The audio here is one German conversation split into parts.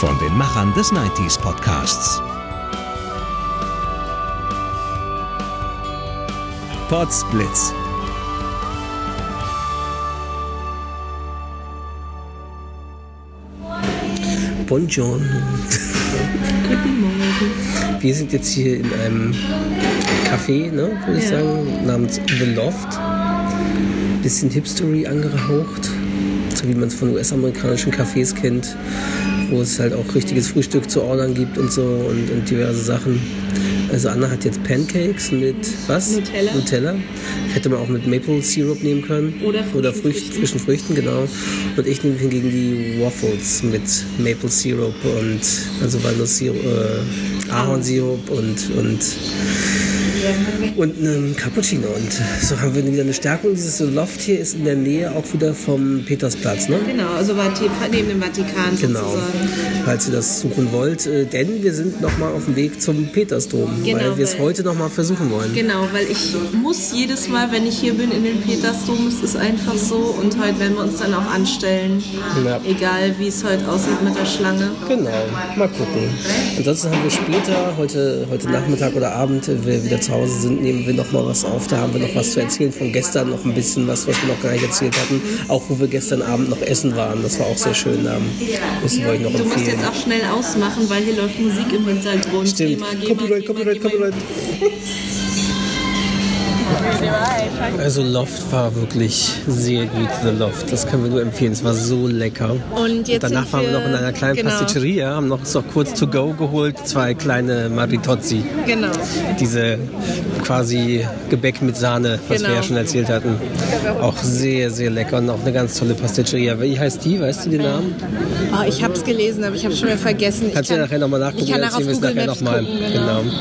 Von den Machern des 90s Podcasts. Potsblitz. Buongiorno. Guten Morgen. Wir sind jetzt hier in einem Café, ne, würde ich Ja. sagen, namens The Loft. Bisschen Hipstery angehaucht, so wie man es von US-amerikanischen Cafés kennt, wo es halt auch richtiges Frühstück zu ordern gibt und so und, und diverse Sachen. Also Anna hat jetzt Pancakes mit was? Nutella. Nutella. Hätte man auch mit Maple Syrup nehmen können. Oder frischen Oder Frücht, Früchten. frischen Früchten, genau. Und ich nehme hingegen die Waffles mit Maple Syrup und also Walnuss-Sirup, äh, Ahornsirup und, und, und einem Cappuccino. Und so haben wir wieder eine Stärkung. Dieses Loft hier ist in der Nähe auch wieder vom Petersplatz, ne? Genau, also neben dem Vatikan Genau, sozusagen. falls ihr das suchen wollt. Äh, Denn wir sind nochmal auf dem Weg zum Petersdom, Genau, weil wir es heute nochmal versuchen wollen. Genau, weil ich muss jedes Mal, wenn ich hier bin in den Petersdom, es ist einfach so und heute werden wir uns dann auch anstellen, Ja. egal wie es heute aussieht mit der Schlange. Genau, mal gucken. Ansonsten haben wir später, heute, heute Nachmittag oder Abend, wir wieder zu Hause sind, nehmen wir noch mal was auf. Da haben wir noch was zu erzählen von gestern, noch ein bisschen was, was wir noch gar nicht erzählt hatten. Auch wo wir gestern Abend noch essen waren. Das war auch sehr schön. Da müssen wir euch noch Du musst empfehlen. jetzt auch schnell ausmachen, weil hier läuft Musik im Hintergrund. Stimmt. GEMA, Copyright, Copyright. Copyright. Also Loft war wirklich sehr gut, The Loft. Das können wir nur empfehlen. Es war so lecker. Und jetzt Danach sind waren wir wir- noch in einer kleinen genau. Pasticceria, haben noch so kurz to go geholt, zwei kleine Maritozzi. Genau. Diese quasi Gebäck mit Sahne, was Genau. wir ja schon erzählt hatten. Auch sehr, sehr lecker und auch eine ganz tolle Pasticceria. Wie heißt die? Weißt du den Namen? Oh, ich habe es gelesen, aber ich habe schon wieder vergessen. Kannst du kann- nachher nochmal nachgucken, Ich kann dann auch auf wir es Google nachher Maps nochmal. gucken, genau. Genau.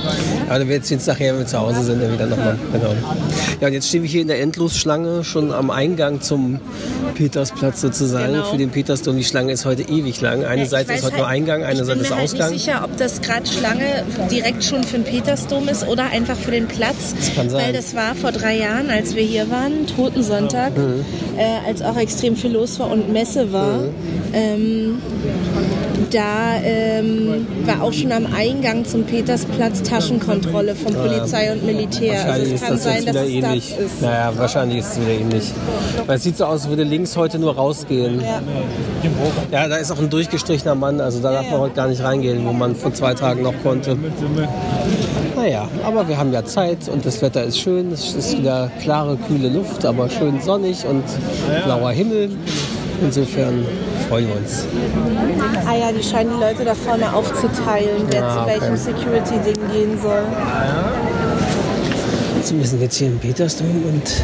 Aber dann wird es jetzt nachher, wenn wir zu Hause sind, dann wieder nochmal. Genau. Ja, und jetzt stehen wir hier in der Endlosschlange, schon am Eingang zum Petersplatz sozusagen. Genau. Für den Petersdom. Die Schlange ist heute ewig lang. Eine Ich Seite ist heute nur halt- Eingang, eine ich Seite bin ist mir halt Ausgang. nicht sicher, ob das gerade Schlange direkt schon für den Petersdom ist oder einfach für den Platz. Das kann sein. Weil das war vor drei Jahren, als wir hier waren, Totensonntag, Mhm. äh, als auch extrem viel los war und Messe war. Mhm. Ähm, da ähm, war auch schon am Eingang zum Petersplatz Taschenkontrolle von Polizei und Militär. Also Ah. Wahrscheinlich es ist kann das sein, dass wieder es ähnlich. das ist. Naja, wahrscheinlich ist es wieder ähnlich. Weil es sieht so aus, als würde links heute nur rausgehen. Ja. Ja, da ist auch ein durchgestrichener Mann, also da darf man heute gar nicht reingehen, wo man vor zwei Tagen noch konnte. Naja, aber wir haben ja Zeit und das Wetter ist schön. Es ist wieder klare, kühle Luft, aber schön sonnig und blauer Himmel. Insofern freuen wir uns. Ah ja, die scheinen die Leute da vorne aufzuteilen, wer Ah, zu okay. welchem Security-Ding gehen soll. So, wir sind jetzt hier im Petersdom und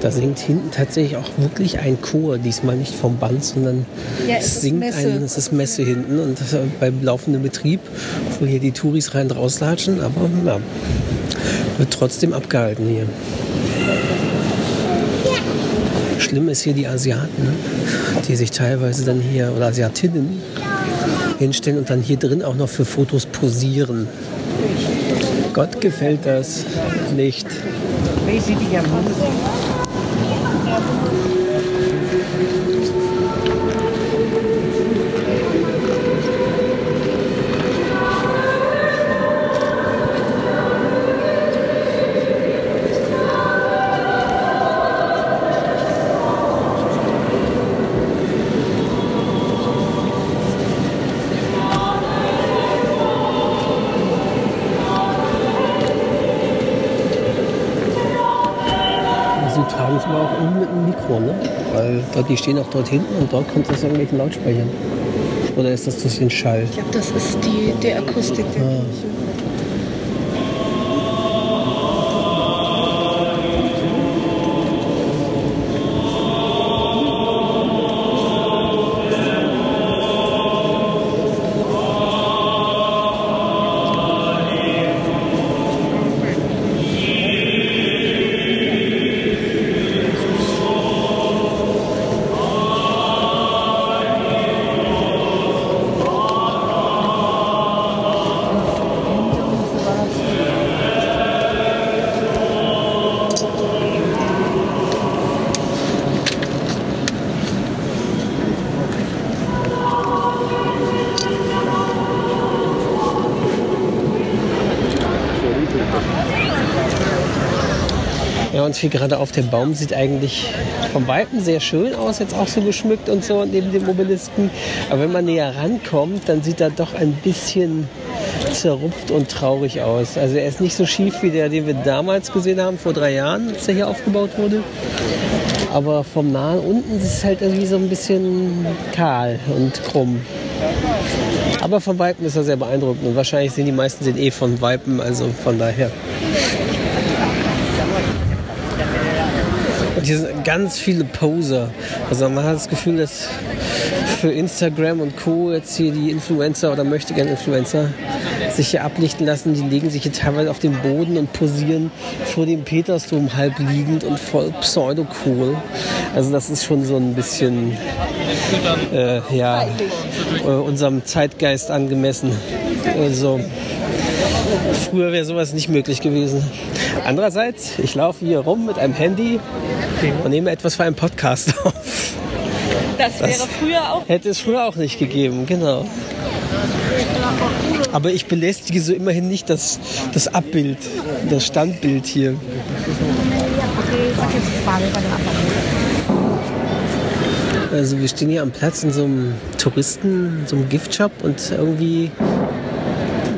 da singt hinten tatsächlich auch wirklich ein Chor. Diesmal nicht vom Band, sondern Ja, es ist singt Messe. ein, es ist Messe hinten und das ist beim laufenden Betrieb, wo hier die Touris rein und rauslatschen, aber ja, wird trotzdem abgehalten hier. Schlimm ist hier die Asiaten, ne? Die sich teilweise dann hier, oder Asiatinnen, hinstellen und dann hier drin auch noch für Fotos posieren. Gott gefällt das nicht. Sie tragen es aber auch irgendwie mit einem Mikro, ne? Weil dort, die stehen auch dort hinten und dort kommt das irgendwelchen Lautsprechern. Oder ist das durch den Schall? Ich glaube, das ist die, die Akustik der Ah. Kirche. Und viel gerade auf. Der Baum sieht eigentlich vom Weiten sehr schön aus, jetzt auch so geschmückt und so neben dem Obelisken. Aber wenn man näher rankommt, dann sieht er doch ein bisschen zerrupft und traurig aus. Also er ist nicht so schief wie der, den wir damals gesehen haben, vor drei Jahren, als er hier aufgebaut wurde. Aber vom nahen unten ist es halt irgendwie so ein bisschen kahl und krumm. Aber von Weitem ist er sehr beeindruckend und wahrscheinlich sind die meisten sind eh von Weipen, also von daher. Hier sind ganz viele Poser. Also man hat das Gefühl, dass für Instagram und Co. jetzt hier die Influencer oder möchte gerne Influencer sich hier ablichten lassen. Die legen sich hier teilweise auf den Boden und posieren vor dem Petersdom halb liegend und voll pseudo-cool. Also das ist schon so ein bisschen äh, ja, äh, unserem Zeitgeist angemessen. Also früher wäre sowas nicht möglich gewesen. Andererseits, ich laufe hier rum mit einem Handy und nehme etwas für einen Podcast auf. Das wäre früher auch. Hätte es früher auch nicht gegeben, genau. Aber ich belästige so immerhin nicht das, das Abbild, das Standbild hier. Also wir stehen hier am Platz in so einem Touristen, so einem Giftshop und irgendwie,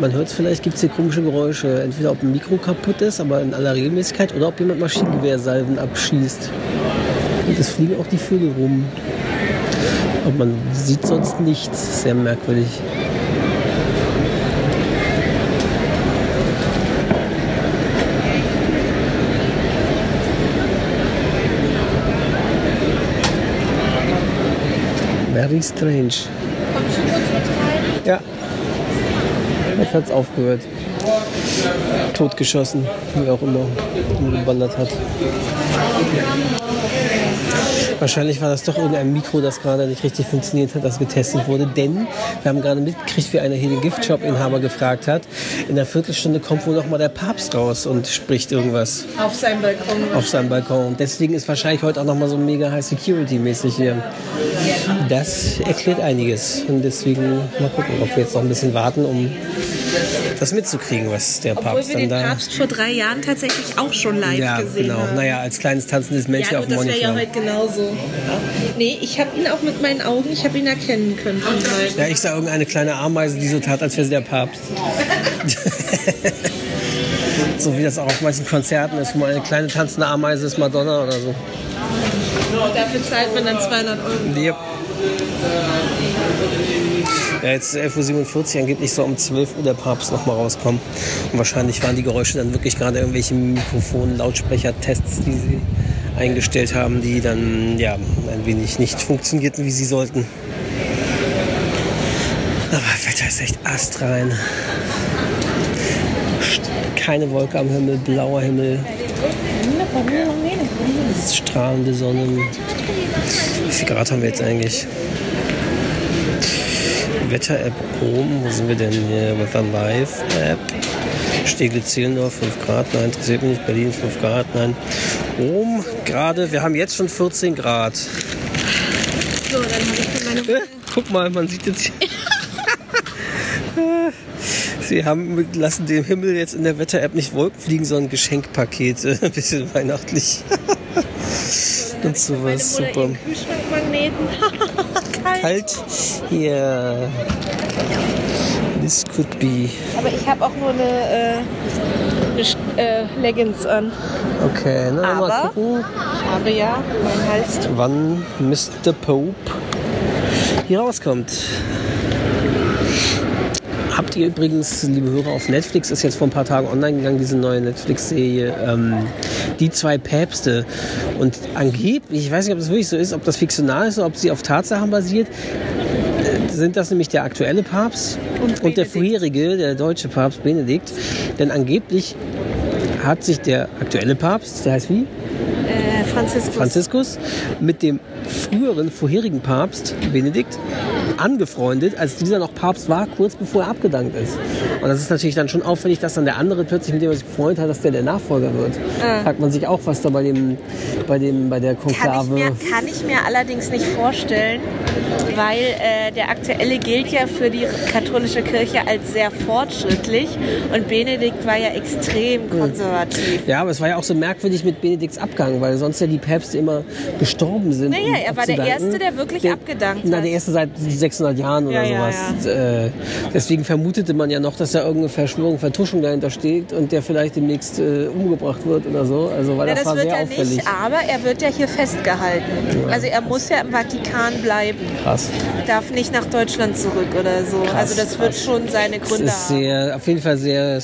man hört es vielleicht, gibt es hier komische Geräusche. Entweder ob ein Mikro kaputt ist, aber in aller Regelmäßigkeit, oder ob jemand Maschinengewehrsalven abschießt. Und es fliegen auch die Vögel rum. Aber man sieht sonst nichts. Sehr merkwürdig. Very strange. Ja. Jetzt hat es aufgehört. Totgeschossen, wie auch immer, umgewandert hat. Wahrscheinlich war das doch irgendein Mikro, das gerade nicht richtig funktioniert hat, das getestet wurde. Denn wir haben gerade mitgekriegt, wie einer hier den Giftshop-Inhaber gefragt hat. In einer Viertelstunde kommt wohl noch mal der Papst raus und spricht irgendwas Auf seinem Balkon. auf seinem Balkon. Deswegen ist wahrscheinlich heute auch noch mal so mega High Security mäßig hier. Das erklärt einiges. Und deswegen mal gucken, ob wir jetzt noch ein bisschen warten, um das mitzukriegen, was der Obwohl Papst wir dann den da. Papst vor drei Jahren tatsächlich auch schon live ja, gesehen genau. haben. Naja, als kleines tanzendes Männchen Ja, auf dem das wäre ja Monitor. heute genauso. Nee, ich habe ihn auch mit meinen Augen, ich habe ihn erkennen können. Ja, ich sah irgendeine kleine Ameise, die so tat, als wäre sie der Papst. so wie das auch auf manchen Konzerten ist, wo eine kleine tanzende Ameise ist Madonna oder so. Dafür zahlt man dann 200 Euro. Yep. Ja, jetzt ist 11.47 Uhr, angeblich soll um 12 Uhr der Papst nochmal rauskommen. Und wahrscheinlich waren die Geräusche dann wirklich gerade irgendwelche Mikrofon-, Lautsprecher-Tests, die sie eingestellt haben, die dann ja ein wenig nicht funktionierten, wie sie sollten. Aber Wetter ist echt astrein. Keine Wolke am Himmel, blauer Himmel. Strahlende Sonne. Wie viel Grad haben wir jetzt eigentlich? Wetter-App oben. Wo sind wir denn hier? Wetter Live-App. Steglitz-Zehlendorf 5 Grad. Nein, interessiert mich nicht. Berlin 5 Grad. Nein. Oben gerade, wir haben jetzt schon 14 Grad. So, dann habe ich meine Äh, guck mal, man sieht jetzt. Sie haben lassen dem Himmel jetzt in der Wetter-App nicht Wolken fliegen, sondern Geschenkpakete. Ein bisschen weihnachtlich. Und sowas super. Kühlschrankmagneten. Kalt. Ja. This could be. Aber ich habe auch nur eine, äh, eine äh, Leggings an. Okay, na, mal Aber- gucken, Ich habe ja mein Hals. wann Mr. Pope hier rauskommt. Habt ihr übrigens, liebe Hörer, auf Netflix ist jetzt vor ein paar Tagen online gegangen, diese neue Netflix-Serie, ähm, Die zwei Päpste. Und angeblich, ich weiß nicht, ob das wirklich so ist, ob das fiktional ist oder ob sie auf Tatsachen basiert, äh, sind das nämlich der aktuelle Papst Und und, der vorherige, der deutsche Papst Benedikt. Denn angeblich hat sich der aktuelle Papst, der heißt wie? Äh, Franziskus. Franziskus mit dem früheren, vorherigen Papst, Benedikt, angefreundet, als dieser noch Papst war, kurz bevor er abgedankt ist. Und das ist natürlich dann schon auffällig, dass dann der andere plötzlich mit dem er sich befreundet hat, dass der der Nachfolger wird. Ah. Fragt man sich auch, was da bei dem, bei dem, bei der Kann ich, Konklave. mir, kann ich mir allerdings nicht vorstellen, weil äh, der aktuelle gilt ja für die katholische Kirche als sehr fortschrittlich und Benedikt war ja extrem konservativ. Ja, aber es war ja auch so merkwürdig mit Benedikts Abgang, weil sonst ja die Päpste immer gestorben sind. Naja, um er war der. Erste, der wirklich abgedankt Na, hat. der erste seit 600 Jahren oder Ja, ja, sowas. Äh, deswegen vermutete man ja noch, dass da irgendeine Verschwörung, Vertuschung dahinter steht und der vielleicht demnächst äh, umgebracht wird oder so. Also, weil Ja, das, das war wird sehr er auffällig. nicht, aber er wird ja hier festgehalten. Also er muss ja im Vatikan bleiben. Krass. Darf nicht nach Deutschland zurück oder so. also das wird krass. schon seine Das Gründe ist haben. sehr, auf jeden Fall sehr,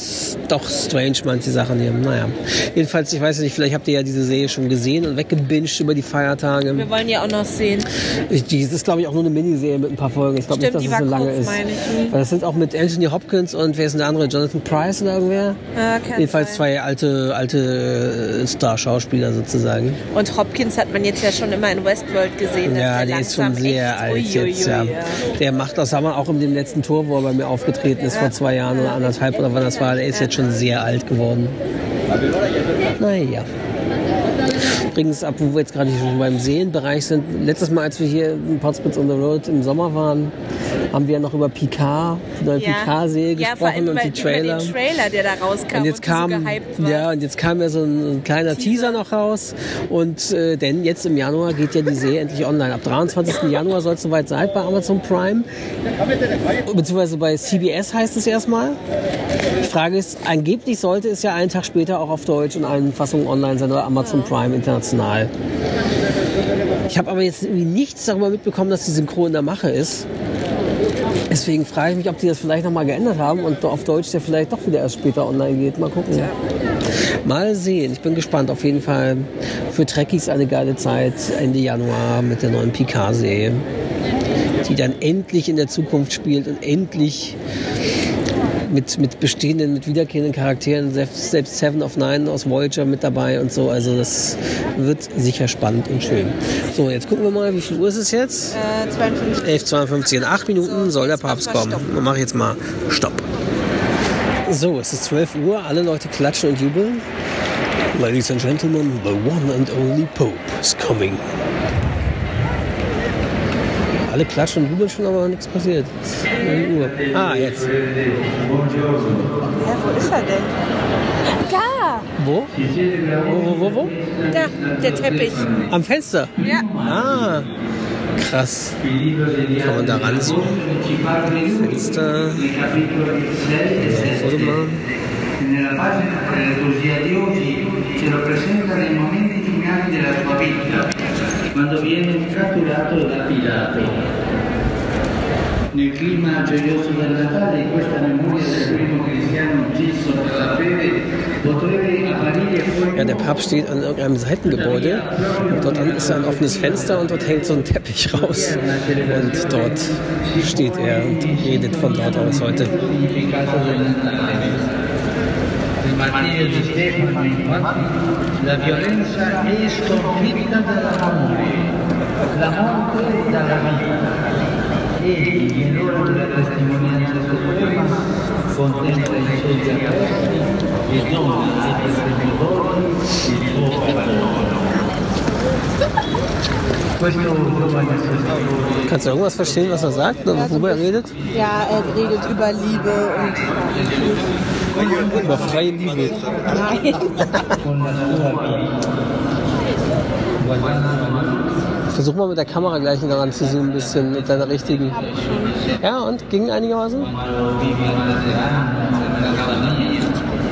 doch strange, manche Sachen hier. Naja. Jedenfalls, ich weiß nicht, vielleicht habt ihr ja diese Serie schon gesehen und weggebinged über die Feiertage. Wir wollen ja auch noch sehen. Ich, die, das ist, glaube ich, auch nur eine Miniserie mit ein paar Folgen. Ich glaube nicht, dass es so lange kurz, ist. ich. Weil das sind auch mit Anthony Hopkins und wer ist denn der andere? Jonathan Price oder irgendwer? Ja, kann Jedenfalls zwei alte, alte äh, Star-Schauspieler sozusagen. Und Hopkins hat man jetzt ja schon immer in Westworld gesehen. Ja, der ist schon sehr alt uiuiui, jetzt, ja. Der macht das, haben wir auch in dem letzten Tor, wo er bei mir aufgetreten ist, vor zwei Jahren oder anderthalb oder wann das war. Der ist jetzt schon sehr alt geworden. Naja. Übrigens, ab wo wir jetzt gerade schon beim Seenbereich sind, letztes Mal, als wir hier in Potsdam on the Road im Sommer waren, haben wir ja noch über Picard, die neue Picard-Serie ja, vor allem gesprochen und die Trailer. Über den Trailer, der da rauskam Und jetzt kam, du so ja, und jetzt kam ja so ein, ein kleiner Teaser. noch raus. Und äh, denn jetzt im Januar geht ja die Serie endlich online. Ab 23. Januar soll es soweit sein bei Amazon Prime. Beziehungsweise bei CBS heißt es erstmal. Die Frage ist, angeblich sollte es ja einen Tag später auch auf Deutsch in allen Fassungen online sein oder Amazon Prime international. Ich habe aber jetzt irgendwie nichts darüber mitbekommen, dass die Synchro in der Mache ist. Deswegen frage ich mich, ob die das vielleicht nochmal geändert haben und auf Deutsch der vielleicht doch wieder erst später online geht. Mal gucken. Mal sehen. Ich bin gespannt. Auf jeden Fall für Trekkies eine geile Zeit Ende Januar mit der neuen Picard-Serie, die dann endlich in der Zukunft spielt und endlich mit, mit bestehenden, mit wiederkehrenden Charakteren, selbst, selbst Seven of Nine aus Voyager mit dabei und so. Also das wird sicher spannend und schön. So, jetzt gucken wir mal, wie viel Uhr ist es jetzt? Äh, 52. 11.52 in 8 Minuten soll der Papst kommen. Dann mache ich jetzt mal Stopp. So, es ist 12 Uhr, alle Leute klatschen und jubeln. Ladies and Gentlemen, the one and only Pope is coming. Alle klatschen und jubeln schon, aber nichts passiert. Es ist 9 Uhr. Ah, jetzt. Hä, wo ist er denn? Da! Wo? Wo, wo, wo, wo? Da, der Teppich. Am Fenster? Ja. Ah, krass. Kann man da ranzoomen? Fenster. Foto machen. Nella pagina della liturgia di oggi ce lo presenta nei momenti finali della sua vita, quando viene catturato e lapidato. Nel clima gioioso del Natale, questa memoria del primo cristiano ucciso per la fede, potrebbe apparire Ja, der Papst steht an irgendeinem Seitengebäude und dort ist ein offenes Fenster und dort hängt so ein Teppich raus. Und dort steht er und redet von dort aus heute. Martirio di Stefano, infatti, la violenza è sconfitta dall'amore, la morte dalla vita. Egli, nell'ora della testimonianza suprema, contempla i suoi apostoli e dona ai persecutori il suo perdono. Kannst du irgendwas verstehen, was er sagt, oder worüber er redet? Ja, er redet über Liebe und Über freie Liebe. nein. Versuch mal mit der Kamera gleich daran zu zoomen, ein bisschen mit deiner richtigen. Ja, und ging einigermaßen?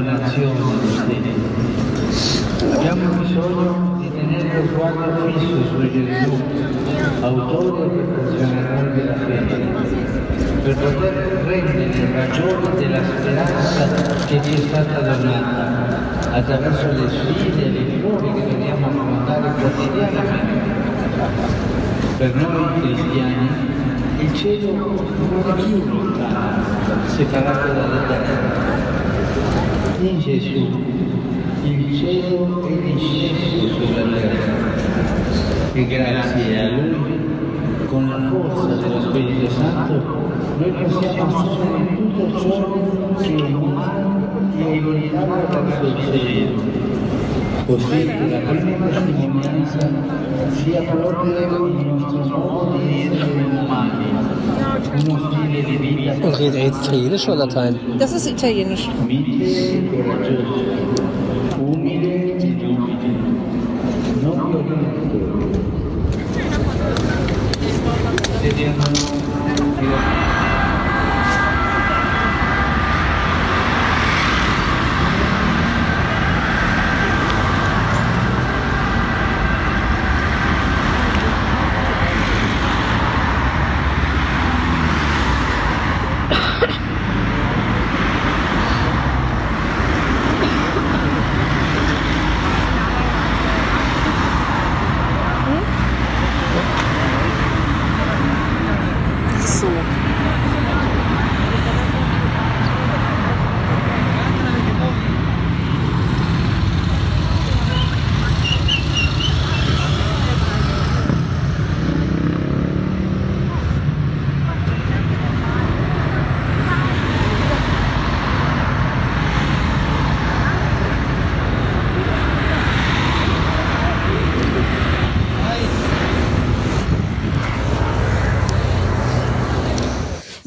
donazione allo stesso. Abbiamo bisogno di tenere lo sguardo fisso su Gesù, autore e perfezionatore della fede, per poter prendere ragione della speranza che ci è stata donata attraverso le sfide e le prove che dobbiamo affrontare quotidianamente. Per noi cristiani il cielo non è più lontano, separato dalla terra. In Gesù il cielo è disceso sulla terra e grazie a Lui, con la forza dello Spirito Santo, noi possiamo assumere tutto ciò che è umano e orientato verso il cielo. Und redet er jetzt Italienisch oder Latein? Das ist italienisch.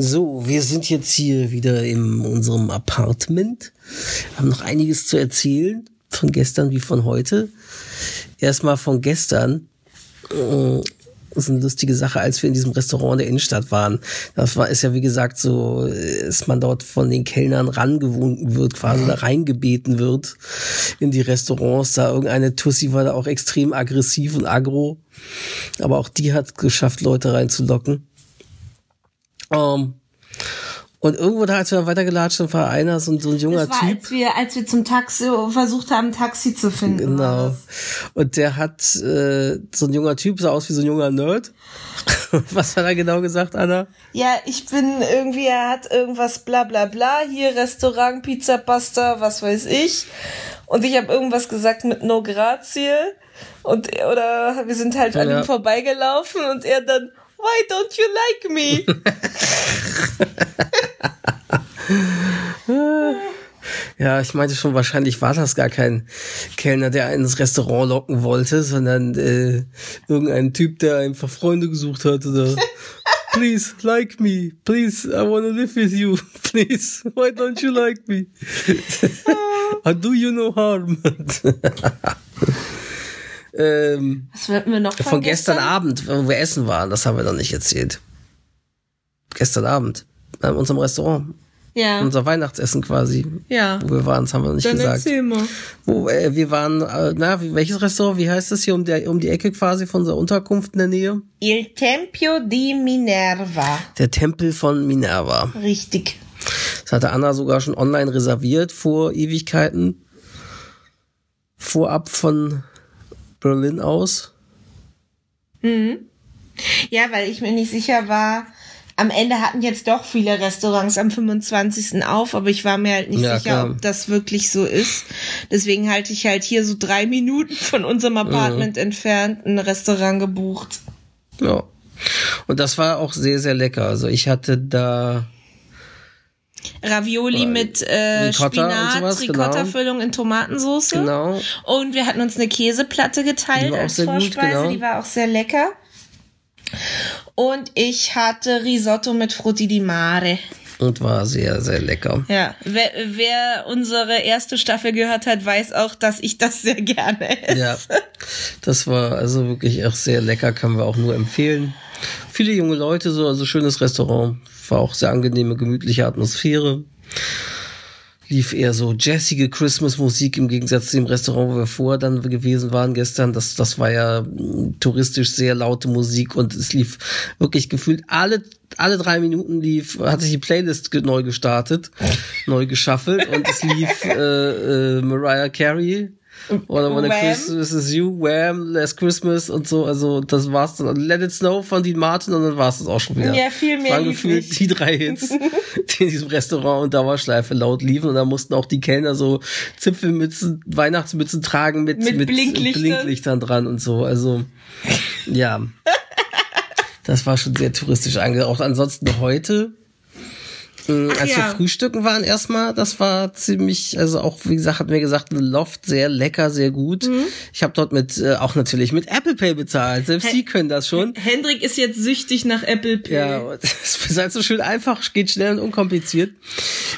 So, wir sind jetzt hier wieder in unserem Apartment. Haben noch einiges zu erzählen. Von gestern wie von heute. Erstmal von gestern. Äh, Das ist eine lustige Sache, als wir in diesem Restaurant in der Innenstadt waren. Das war, ist ja wie gesagt so, äh, dass man dort von den Kellnern rangewunken wird, quasi da reingebeten wird in die Restaurants. Da irgendeine Tussi war da auch extrem aggressiv und aggro. Aber auch die hat geschafft, Leute reinzulocken. Ähm, und irgendwo da, als wir weitergelatscht sind, war einer, so, ein- so ein junger Das war, Typ. als wir, als wir zum Taxi versucht haben, ein Taxi zu finden. Genau. Und der hat, äh, so ein junger Typ, sah aus wie so ein junger Nerd. Was hat er genau gesagt, Anna? Ja, ich bin irgendwie, er hat irgendwas bla bla bla, hier Restaurant, Pizza, Pasta, was weiß ich. Und ich habe irgendwas gesagt mit No Grazie. Und, oder wir sind halt an Ja. ihm vorbeigelaufen und er dann, why don't you like me? Ja, ich meinte schon, wahrscheinlich war das gar kein Kellner, der einen ins Restaurant locken wollte, sondern äh, irgendein Typ, der einfach Freunde gesucht hat oder Please like me, please, I wanna live with you, please, why don't you like me? I do you no harm. Ähm, Was wollten wir noch von, von gestern Abend, wo wir essen waren, das haben wir noch nicht erzählt. Gestern Abend, in unserem Restaurant, Ja, unser Weihnachtsessen quasi, ja. wo wir waren, das haben wir noch nicht Dann gesagt. erzähl mal. Wo, äh, wir waren, äh, na, welches Restaurant? Wie heißt das hier um, der, um die Ecke quasi von unserer Unterkunft in der Nähe? Il Tempio di Minerva. Der Tempel von Minerva. Richtig. Das hatte Anna sogar schon online reserviert vor Ewigkeiten. Vorab von Berlin aus. Ja, weil ich mir nicht sicher war. Am Ende hatten jetzt doch viele Restaurants am 25. auf, aber ich war mir halt nicht Ja, sicher, klar. ob das wirklich so ist. Deswegen halte ich halt hier so drei Minuten von unserem Apartment entfernt ein Restaurant gebucht. Ja. Und das war auch sehr, sehr lecker. Also ich hatte da, Ravioli mit äh, Ricotta Spinat, sowas, genau. Ricotta-Füllung in Tomatensauce. genau, Und wir hatten uns eine Käseplatte geteilt als sehr gut, Vorspeise, genau. die war auch sehr lecker. Und ich hatte Risotto mit Frutti di Mare. und war sehr, sehr lecker. Ja, wer, wer unsere erste Staffel gehört hat, weiß auch, dass ich das sehr gerne esse. Ja, das war also wirklich auch sehr lecker, können wir auch nur empfehlen. Viele junge Leute, so also schönes Restaurant, war auch sehr angenehme, gemütliche Atmosphäre. lief eher so jazzige Christmas-Musik im Gegensatz zu dem Restaurant, wo wir vorher dann gewesen waren gestern. Das, das war ja mh, touristisch sehr laute Musik und es lief wirklich gefühlt alle, alle drei Minuten lief, hat sich die Playlist neu gestartet, neu geschaffelt und es lief äh, äh, Mariah Carey. Oder When a. Christmas is You, Wham, Last Christmas und so. Also das war's dann. Let It Snow von Dean Martin und dann war's das auch schon wieder. Ja, viel mehr Waren gefühlt die drei Hits, die in diesem Restaurant und Dauerschleife laut liefen. Und da mussten auch die Kellner so Zipfelmützen, Weihnachtsmützen tragen mit, Mit Blinklichtern. Blinklichtern dran und so. Also, ja. Das war schon sehr touristisch angehaucht. Ansonsten heute, Ach als wir ja. frühstücken waren erstmal, das war ziemlich, also auch, wie gesagt, hat mir gesagt, Loft sehr lecker, sehr gut. Mhm. Ich habe dort mit, äh, auch natürlich mit Apple Pay bezahlt. Selbst Hä? Sie können das schon. Hendrik ist jetzt süchtig nach Apple Pay. Ja, es ist halt so schön einfach, geht schnell und unkompliziert.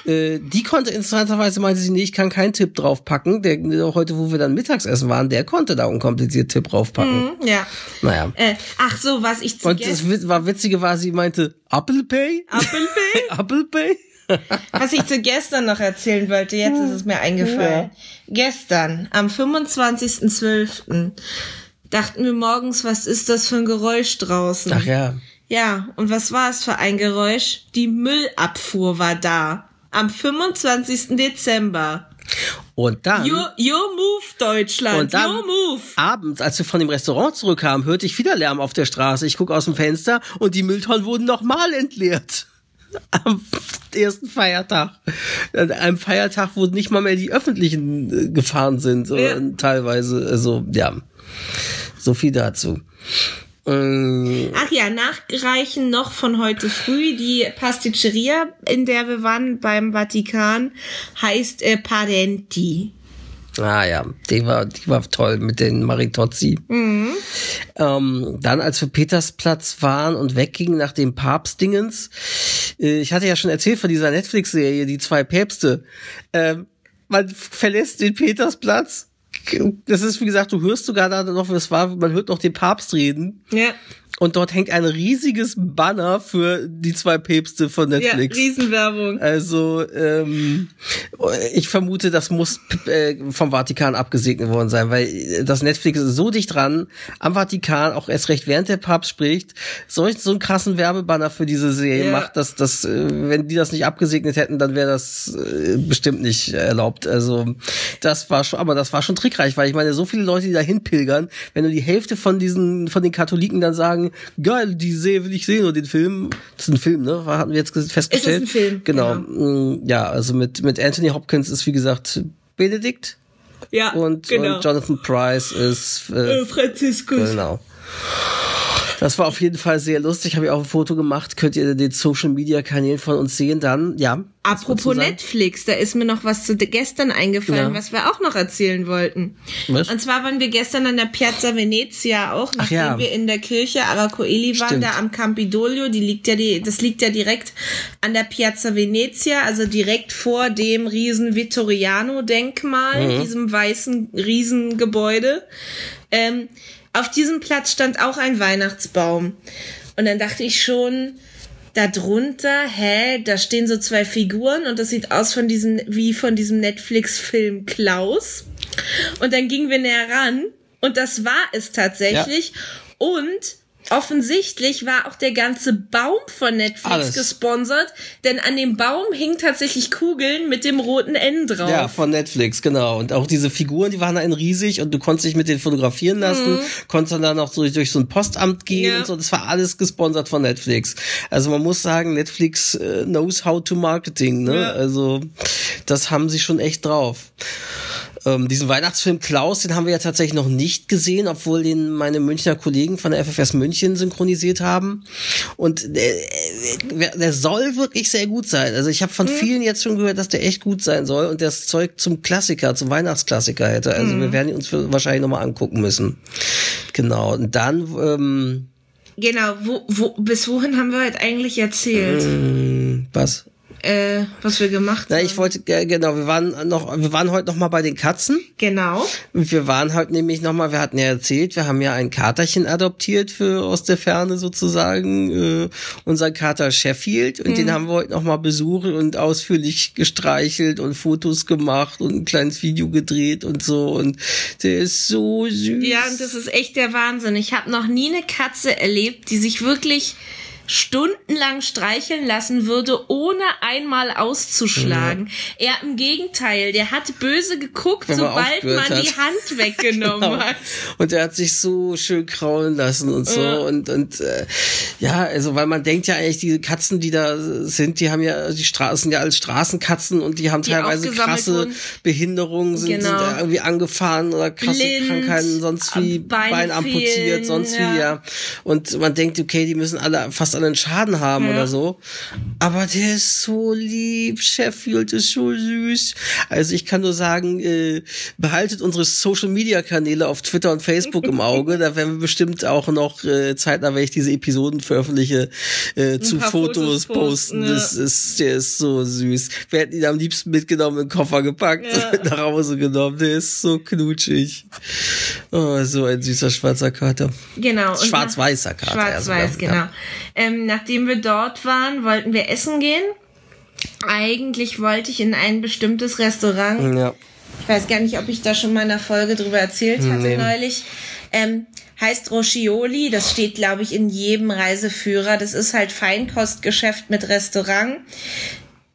Äh, die konnte interessanterweise, meinte sie, nee, ich kann keinen Tipp draufpacken. Der, heute, wo wir dann Mittagsessen waren, der konnte da unkompliziert Tipp draufpacken. Hm, Ja. Naja. Äh, ach so, was ich zu Und das war witzige war, sie meinte, Apple Pay? Apple Pay? Apple Pay? Was ich zu gestern noch erzählen wollte, jetzt ist es mir eingefallen. Gestern, am 25.12., dachten wir morgens, was ist das für ein Geräusch draußen? Ach ja. Ja, und was war es für ein Geräusch? Die Müllabfuhr war da. Am 25. Dezember. Und dann, Your, your move, Deutschland. und dann your move. abends, als wir von dem Restaurant zurückkamen, hörte ich wieder Lärm auf der Straße. Ich gucke aus dem Fenster und die Mülltonnen wurden nochmal entleert. Am ersten Feiertag. An einem Feiertag, wo nicht mal mehr die öffentlichen äh, gefahren sind, Ja. teilweise. Also, ja. So viel dazu. Ähm, Ach ja, nachreichen noch von heute früh. Die Pasticceria, in der wir waren beim Vatikan, heißt äh, Parenti. Ah ja, die war, die war toll mit den Maritozzi. Ähm, dann, als wir Petersplatz waren und weggingen nach dem Papstdingens, äh, ich hatte ja schon erzählt von dieser Netflix-Serie, die zwei Päpste. Ähm, man verlässt den Petersplatz. Das ist, wie gesagt, du hörst sogar da noch, was war, man hört noch den Papst reden. Ja, Und dort hängt ein riesiges Banner für die zwei Päpste von ja Netflix. Riesenwerbung. Also ähm, ich vermute, das muss äh, vom Vatikan abgesegnet worden sein, weil das Netflix ist so dicht dran am Vatikan, auch erst recht während der Papst spricht, solch so einen krassen Werbebanner für diese Serie Ja. macht, dass das, äh, wenn die das nicht abgesegnet hätten, dann wäre das äh, bestimmt nicht erlaubt. Also das war schon, aber das war schon trickreich, weil ich meine, so viele Leute, die dahin pilgern, wenn du die Hälfte von diesen, von den Katholiken dann sagen, geil, die Serie will ich sehen und den Film, das ist ein Film, ne? Hatten wir jetzt festgestellt. ein Film, Genau. genau. Mm, Ja, also mit, mit Anthony Hopkins ist wie gesagt Benedikt Ja, und, genau. und Jonathan Price ist äh, äh, Franziskus. genau. Das war auf jeden Fall sehr lustig. Habe ich auch ein Foto gemacht. Könnt ihr in den Social Media Kanälen von uns sehen. Dann, ja. Apropos? Netflix, da ist mir noch was zu gestern eingefallen, Ja. was wir auch noch erzählen wollten. Was? Und zwar waren wir gestern an der Piazza Venezia auch, nachdem ja. wir in der Kirche Aracoeli waren, Stimmt. da am Campidoglio, die liegt ja die, das liegt ja direkt an der Piazza Venezia, also direkt vor dem riesen Vittoriano-Denkmal, Mhm. diesem weißen Riesengebäude. Ähm, auf diesem Platz stand auch ein Weihnachtsbaum. Und dann dachte ich schon, da drunter, hä, da stehen so zwei Figuren und das sieht aus von diesem, wie von diesem Netflix-Film Klaus. Und dann gingen wir näher ran und das war es tatsächlich. Und offensichtlich war auch der ganze Baum von Netflix Alles. gesponsert, denn an dem Baum hingen tatsächlich Kugeln mit dem roten N drauf. Ja, von Netflix, genau. Und auch diese Figuren, die waren dann riesig und du konntest dich mit denen fotografieren lassen, konntest dann auch so durch so ein Postamt gehen Ja. und so. Das war alles gesponsert von Netflix. Also man muss sagen, Netflix äh, knows how to marketing, ne? Ja. Also das haben sie schon echt drauf. Ähm, diesen Weihnachtsfilm Klaus, den haben wir ja tatsächlich noch nicht gesehen, obwohl den meine Münchner Kollegen von der FFS München synchronisiert haben. Und der, der, der soll wirklich sehr gut sein. Also ich habe von vielen jetzt schon gehört, dass der echt gut sein soll und das Zeug zum Klassiker, zum Weihnachtsklassiker hätte. Also wir werden ihn uns wahrscheinlich nochmal angucken müssen. Genau. Und dann, ähm, Genau, wo, wo, bis wohin haben wir heute eigentlich erzählt? Hm, was? Äh, was wir gemacht Na, haben. ich wollte, genau, wir waren noch, wir waren heute noch mal bei den Katzen. genau. Und wir waren halt nämlich noch mal, wir hatten ja erzählt, wir haben ja ein Katerchen adoptiert für aus der Ferne sozusagen, äh, unser Kater Sheffield. Und Mhm. den haben wir heute noch mal besucht und ausführlich gestreichelt und Fotos gemacht und ein kleines Video gedreht und so. Und der ist so süß. Ja, und das ist echt der Wahnsinn. Ich habe noch nie eine Katze erlebt, die sich wirklich stundenlang streicheln lassen würde, ohne einmal auszuschlagen. Er im Gegenteil, der hat böse geguckt, man sobald man aufgehört die hat. Hand weggenommen Genau. hat. Und er hat sich so schön kraulen lassen und so. Ja. Und, und äh, ja, also weil man denkt ja eigentlich, diese Katzen, die da sind, die haben ja, die Straßen ja als Straßenkatzen und die haben Die teilweise krasse wurden. Behinderungen, sind, Genau. sind da irgendwie angefahren oder krasse Blind, Krankheiten, sonst wie Bein Bein, amputiert, sonst ja. wie, ja. Und man denkt, okay, die müssen alle fast einen Schaden haben Ja. oder so. Aber der ist so lieb, Sheffield ist so süß. Also ich kann nur sagen, äh, behaltet unsere Social Media Kanäle auf Twitter und Facebook im Auge. Da werden wir bestimmt auch noch äh, zeitnah, wenn ich diese Episoden veröffentliche, äh, zu Fotos, Fotos posten, ja. Das ist, der ist so süß. Wir hätten ihn am liebsten mitgenommen, in den Koffer gepackt, Ja. nach Hause genommen. Der ist so knutschig. Oh, so ein süßer schwarzer Kater. Genau. Schwarz-weißer Kater. Schwarz-weiß, sogar. genau. Ja. Ähm, nachdem wir dort waren, wollten wir essen gehen. Eigentlich wollte ich in ein bestimmtes Restaurant. Ja. Ich weiß gar nicht, ob ich da schon mal in einer Folge drüber erzählt hatte Nee. neulich. Ähm, heißt Roscioli, das steht, glaube ich, in jedem Reiseführer. Das ist halt Feinkostgeschäft mit Restaurant.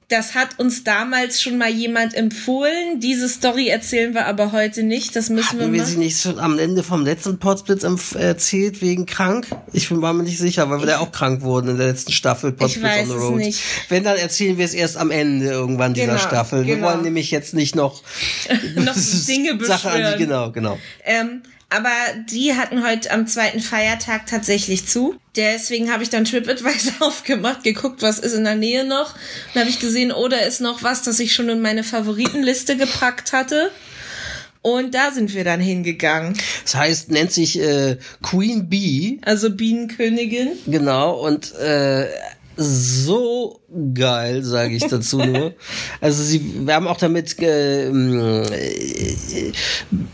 Das hat uns damals schon mal jemand empfohlen. Diese Story erzählen wir aber heute nicht. Das müssen Hatten wir wir sie machen. nicht schon am Ende vom letzten Potsblitz erzählt wegen krank? Ich bin war mir nicht sicher, weil wir da auch krank wurden in der letzten Staffel Potsblitz weiß on the es Road. nicht. Wenn, dann erzählen wir es erst am Ende irgendwann dieser Genau, Staffel. Wir genau. wollen nämlich jetzt nicht noch, Noch Dinge Sachen beschwören. die, genau, genau. Ähm, aber die hatten heute am zweiten Feiertag tatsächlich zu. Deswegen habe ich dann TripAdvisor aufgemacht, geguckt, was ist in der Nähe noch. Dann habe ich gesehen, oh, da ist noch was, das ich schon in meine Favoritenliste gepackt hatte. Und da sind wir dann hingegangen. Das heißt, nennt sich äh, Queen Bee, Also Bienenkönigin. genau, und äh, so geil, sage ich dazu nur. Also sie, wir haben auch damit äh, äh,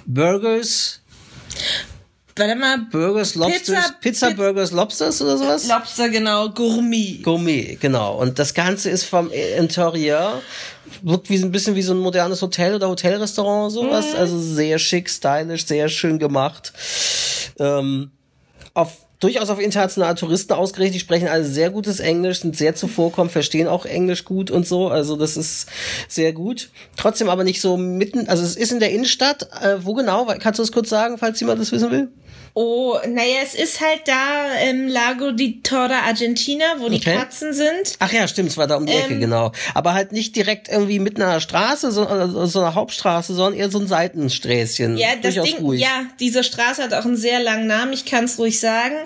Burgers, Warte mal. Burgers, Lobsters, Pizza- Pizza, Piz- Burgers, Lobsters oder sowas? Lobster, genau, Gourmet. Gourmet, genau. Und das Ganze ist vom Interieur, wirkt wie so ein bisschen wie so ein modernes Hotel oder Hotelrestaurant sowas. Mhm. Also sehr schick, stylisch, sehr schön gemacht. Ähm, auf durchaus auf internationale Touristen ausgerichtet. Die sprechen alle sehr gutes Englisch, sind sehr zuvorkommend, verstehen auch Englisch gut und so. Also das ist sehr gut. Trotzdem aber nicht so mitten, also es ist in der Innenstadt. Äh, wo genau? Kannst du es kurz sagen, falls jemand das wissen will? Oh, naja, es ist halt da im Lago di Torre Argentina, wo die Okay. Katzen sind. Ach ja, stimmt, es war da um die Ecke, Ähm, genau. Aber halt nicht direkt irgendwie mitten an der Straße, so, also so einer Hauptstraße, sondern eher so ein Seitensträßchen. Ja, das Durchaus Ding, ruhig. ja, diese Straße hat auch einen sehr langen Namen, ich kann es ruhig sagen.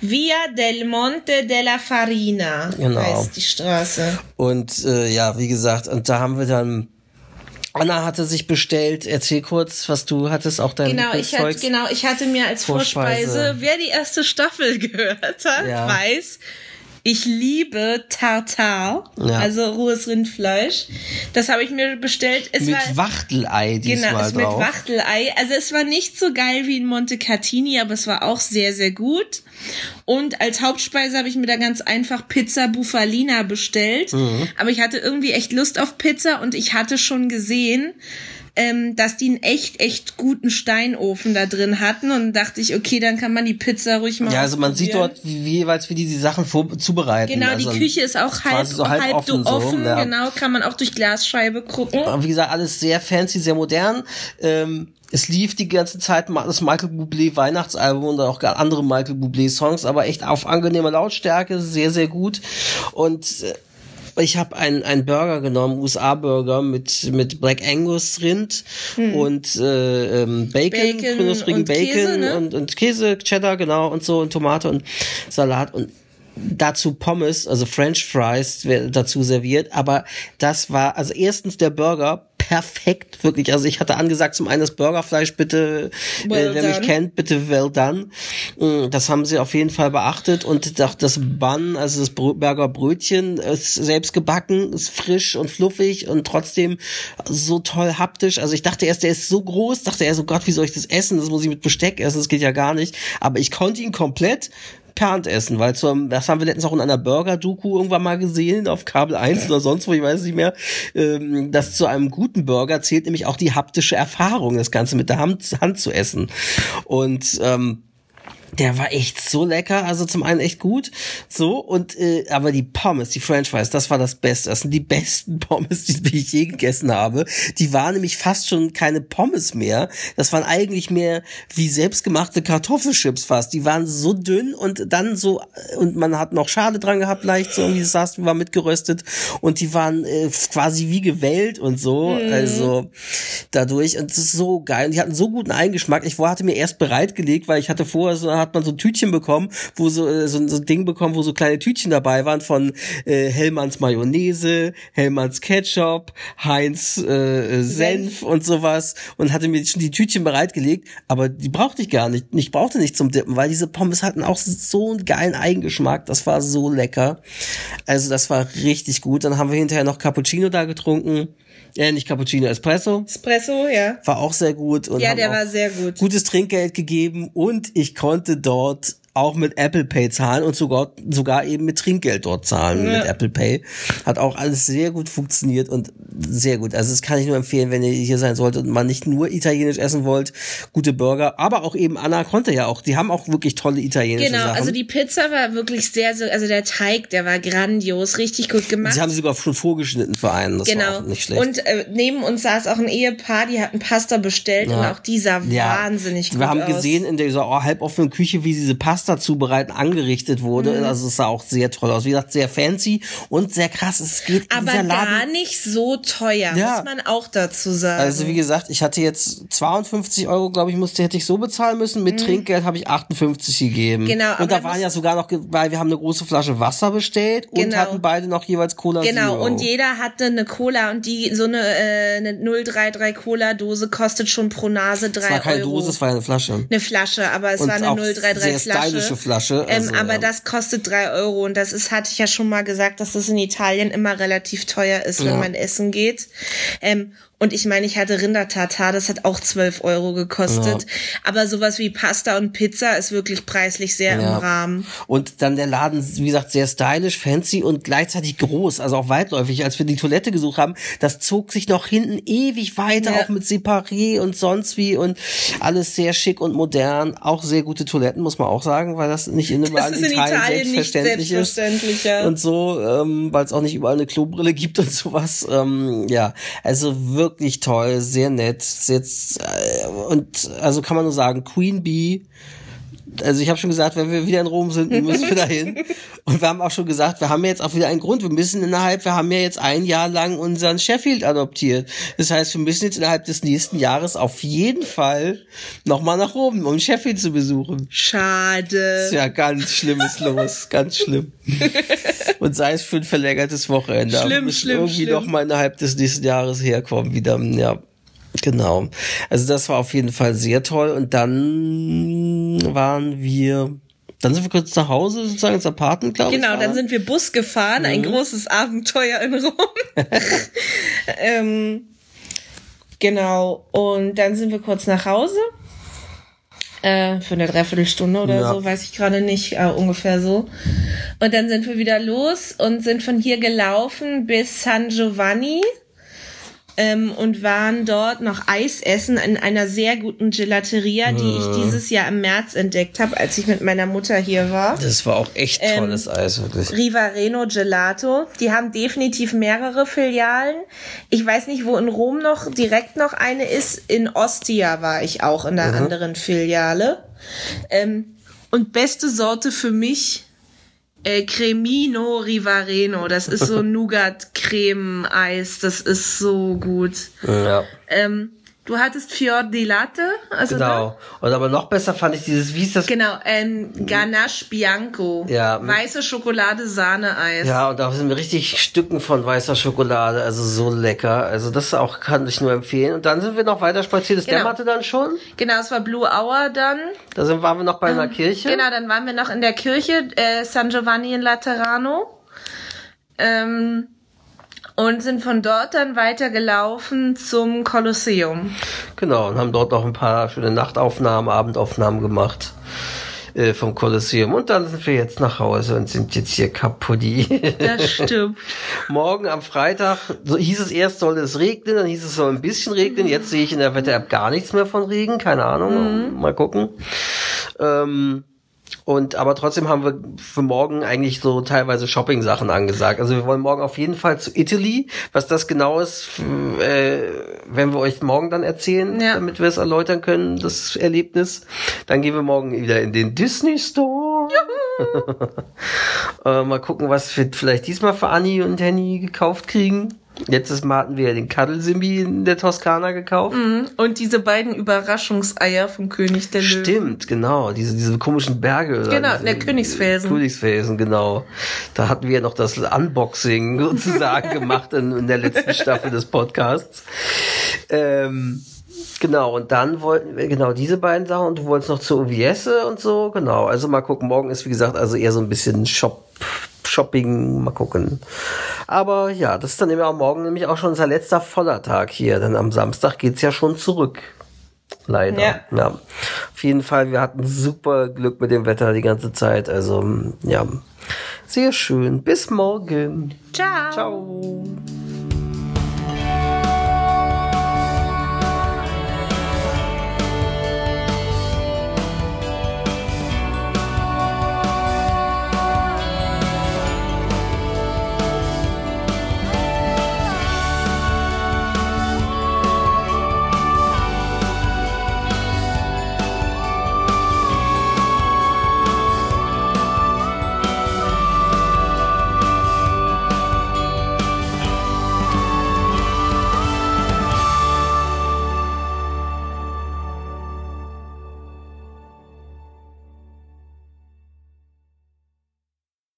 Via del Monte della Farina Genau. heißt die Straße. Und äh, ja, wie gesagt, und da haben wir dann. Anna hatte sich bestellt. Erzähl kurz, was du hattest, auch dein Genau, ich hatte, genau, ich hatte mir als Vorspeise. Vorspeise, wer die erste Staffel gehört hat, Ja. weiß, ich liebe Tartar, Ja. also rohes Rindfleisch. Das habe ich mir bestellt. Es Mit war, Wachtelei diesmal Genau, es mit drauf. Wachtelei. Also es war nicht so geil wie in Monte Cartini, aber es war auch sehr, sehr gut. Und als Hauptspeise habe ich mir da ganz einfach Pizza Bufalina bestellt. Mhm. Aber ich hatte irgendwie echt Lust auf Pizza und ich hatte schon gesehen, ähm, dass die einen echt, echt guten Steinofen da drin hatten. Und dachte ich, okay, dann kann man die Pizza ruhig mal ja, also man sieht dort wie, wie jeweils, wie die die Sachen vor, zubereiten. Genau, also die Küche ist auch halb, so halb, halb offen, offen, so, ja. genau, kann man auch durch Glasscheibe gucken. Aber wie gesagt, alles sehr fancy, sehr modern. Ähm, es lief die ganze Zeit das Michael Bublé Weihnachtsalbum und auch andere Michael Bublé Songs, aber echt auf angenehmer Lautstärke, sehr, sehr gut. Und äh, ich habe einen, einen Burger genommen, USA-Burger mit, mit Black Angus Rind und äh, ähm, Bacon, Hm. Bacon knusprigen und Bacon Käse, ne? und, und Käse, Cheddar, genau, und so, und Tomate und Salat und dazu Pommes, also French Fries dazu serviert, aber das war, also erstens der Burger perfekt, wirklich. Also ich hatte angesagt, zum einen das Burgerfleisch bitte, Well äh, wer mich done. kennt, bitte well done. Mm, Das haben sie auf jeden Fall beachtet und auch das Bun, also das Brö- Burger Brötchen ist selbst gebacken, ist frisch und fluffig und trotzdem so toll haptisch. Also ich dachte erst, der ist so groß, dachte er so, Gott, wie soll ich das essen? Das muss ich mit Besteck essen, das geht ja gar nicht. Aber ich konnte ihn komplett Hand essen, weil zum, das haben wir letztens auch in einer Burger-Doku irgendwann mal gesehen, auf Kabel 1 oder sonst wo, ich weiß nicht mehr, ähm, dass zu einem guten Burger zählt nämlich auch die haptische Erfahrung, das Ganze mit der Hand, Hand zu essen. Und ähm, der war echt so lecker, also zum einen echt gut, so und äh, aber die Pommes, die French Fries, das war das Beste, das sind die besten Pommes, die, ich je gegessen habe. Die waren nämlich fast schon keine Pommes mehr, das waren eigentlich mehr wie selbstgemachte Kartoffelchips fast. Die waren so dünn und dann so und man hat noch Schale dran gehabt, leicht so irgendwie saß, war mitgeröstet und die waren äh, quasi wie gewellt und so, also dadurch und es ist so geil. Und die hatten so guten Eingeschmack. Ich hatte mir erst bereitgelegt, weil ich hatte vorher so hat man so ein Tütchen bekommen, wo so äh, so, so ein Ding bekommen, wo so kleine Tütchen dabei waren von äh, Hellmanns Mayonnaise, Hellmanns Ketchup, Heinz äh, Senf und sowas und hatte mir schon die Tütchen bereitgelegt, aber die brauchte ich gar nicht. Ich brauchte nicht zum Dippen, weil diese Pommes hatten auch so einen geilen Eigengeschmack. Das war so lecker. Also das war richtig gut. Dann haben wir hinterher noch Cappuccino da getrunken. Äh, nicht Cappuccino, Espresso. Espresso, ja. War auch sehr gut. Und Ja, der auch war sehr gut. Gutes Trinkgeld gegeben und ich konnte dort auch mit Apple Pay zahlen und sogar, sogar eben mit Trinkgeld dort zahlen Ja. mit Apple Pay. Hat auch alles sehr gut funktioniert und sehr gut. Also das kann ich nur empfehlen, wenn ihr hier sein solltet und man nicht nur italienisch essen wollt, gute Burger, aber auch eben Anna konnte ja auch, die haben auch wirklich tolle italienische Genau, Sachen. also die Pizza war wirklich sehr, so, also der Teig, der war grandios, richtig gut gemacht. Sie haben sie sogar schon vorgeschnitten für einen, das war genau. auch nicht schlecht. Und äh, neben uns saß auch ein Ehepaar, die hatten Pasta bestellt und Ja. auch die sah Ja. wahnsinnig gut Wir haben aus. gesehen in dieser oh, halboffenen Küche, wie diese Pasta zubereiten angerichtet wurde. Mhm. Also es sah auch sehr toll aus. Wie gesagt, sehr fancy und sehr krass. Es geht Aber Laden. gar nicht so teuer, Ja. muss man auch dazu sagen. Also wie gesagt, ich hatte jetzt 52 Euro, glaube ich, musste hätte ich so bezahlen müssen. Mit Trinkgeld habe ich 58 gegeben. Mhm. Genau, Und da waren ja sogar noch, weil wir haben eine große Flasche Wasser bestellt und Genau. hatten beide noch jeweils Cola Genau, Zero. und jeder hatte eine Cola und die, so eine, äh, eine 033 Cola Dose kostet schon pro Nase drei es war keine Euro. Dose, es war eine Flasche. eine Flasche, aber es Und war eine auch 033 sehr Flasche. Stylische Flasche, ähm, also, aber ja. das kostet drei Euro und das ist, hatte ich ja schon mal gesagt, dass das in Italien immer relativ teuer ist, wenn Ja. man essen geht. Ähm, und ich meine, ich hatte Rindertartar, das hat auch 12 Euro gekostet. Aber sowas wie Pasta und Pizza ist wirklich preislich sehr im Ja. Rahmen. Und dann der Laden, wie gesagt, sehr stylisch, fancy und gleichzeitig groß, also auch weitläufig. Als wir die Toilette gesucht haben, das zog sich noch hinten ewig weiter, Ja. auch mit Separé und sonst wie und alles sehr schick und modern. Auch sehr gute Toiletten, muss man auch sagen, weil das nicht in, überall ist in Italien, Italien nicht selbstverständlich, selbstverständlich, ist. ja. Und so, ähm, weil es auch nicht überall eine Klobrille gibt und sowas. Ähm, ja, also wirklich toll, sehr nett. Jetzt, äh, und also kann man nur sagen, Queen Bee also ich habe schon gesagt, wenn wir wieder in Rom sind, müssen wir dahin. Und wir haben auch schon gesagt, wir haben jetzt auch wieder einen Grund. Wir müssen innerhalb, wir haben ja jetzt ein Jahr lang unseren Sheffield adoptiert. Das heißt, wir müssen jetzt innerhalb des nächsten Jahres auf jeden Fall nochmal nach Rom, um Sheffield zu besuchen. Schade. Ist ja ganz Schlimmes los, ganz schlimm. Und sei es für ein verlängertes Wochenende. Aber wir Schlimm, müssen schlimm, irgendwie schlimm. noch mal innerhalb des nächsten Jahres herkommen wieder. Ja, genau. Also das war auf jeden Fall sehr toll. Und dann waren wir, dann sind wir kurz nach Hause sozusagen ins Apartment, glaube ich. Genau, dann sind wir Bus gefahren, ein Mhm. großes Abenteuer in Rom. ähm, genau, und dann sind wir kurz nach Hause. Äh, für eine Dreiviertelstunde oder Ja. so, weiß ich gerade nicht, äh, ungefähr so. Und dann sind wir wieder los und sind von hier gelaufen bis San Giovanni ähm, und waren dort noch Eis essen in einer sehr guten Gelateria, die Mhm. ich dieses Jahr im März entdeckt habe, als ich mit meiner Mutter hier war. das war auch echt Ähm, tolles Eis, wirklich. Rivareno Gelato. Die haben definitiv mehrere Filialen. Ich weiß nicht, wo in Rom noch direkt noch eine ist. In Ostia war ich auch in der anderen Filiale. Ähm, und beste Sorte für mich äh, Cremino Rivareno. Das ist so Nougat-Creme-Eis. Das ist so gut. Ja. Ähm, Du hattest Fior di Latte. Also Genau. Und aber noch besser fand ich dieses, wie ist das? Da? Genau, ähm, Ganache Bianco. Ja, Weiße Schokolade, Sahne-Eis. Ja, und da sind wir richtig Stücken von weißer Schokolade, also so lecker. Also das auch kann ich nur empfehlen. Und dann sind wir noch weiter spaziert. Das Genau. dämmerte dann schon. Genau, es war Blue Hour dann. Da sind, waren wir noch bei einer Kirche. Genau, dann waren wir noch in der Kirche äh, San Giovanni in Laterano. Ähm, und sind von dort dann weitergelaufen zum Kolosseum. Genau, und haben dort noch ein paar schöne Nachtaufnahmen, Abendaufnahmen gemacht äh, vom Kolosseum. Und dann sind wir jetzt nach Hause und sind jetzt hier kaputti. Das stimmt. Morgen am Freitag, so hieß es erst, soll es regnen, dann hieß es soll ein bisschen regnen. Jetzt sehe ich in der Wetter-App gar nichts mehr von Regen, keine Ahnung, mal gucken. Ähm, und aber trotzdem haben wir für morgen eigentlich so teilweise Shopping-Sachen angesagt. Also wir wollen morgen auf jeden Fall zu Italy. Was das genau ist, äh, werden wir euch morgen dann erzählen, Ja. damit wir es erläutern können, das Erlebnis. Dann gehen wir morgen wieder in den Disney Store. äh, mal gucken, was wir vielleicht diesmal für Anni und Henny gekauft kriegen. Letztes Mal hatten wir ja den Kaddelsimbi in der Toskana gekauft. Und diese beiden Überraschungseier vom König der Löwen. Stimmt, genau. Diese, diese komischen Berge. Genau, diese der Königsfelsen. Königsfelsen, genau. Da hatten wir ja noch das Unboxing sozusagen gemacht in, in der letzten Staffel des Podcasts. Ähm, genau, und dann wollten wir, genau, diese beiden Sachen und du wolltest noch zur OVS und so, genau. Also mal gucken, morgen ist wie gesagt also eher so ein bisschen Shop, Shopping, mal gucken. Aber ja, das ist dann immer auch morgen nämlich auch schon unser letzter voller Tag hier, denn am Samstag geht's ja schon zurück. Leider. Ja. ja. Auf jeden Fall, wir hatten super Glück mit dem Wetter die ganze Zeit. Also, ja. Sehr schön. Bis morgen. Ciao. Ciao.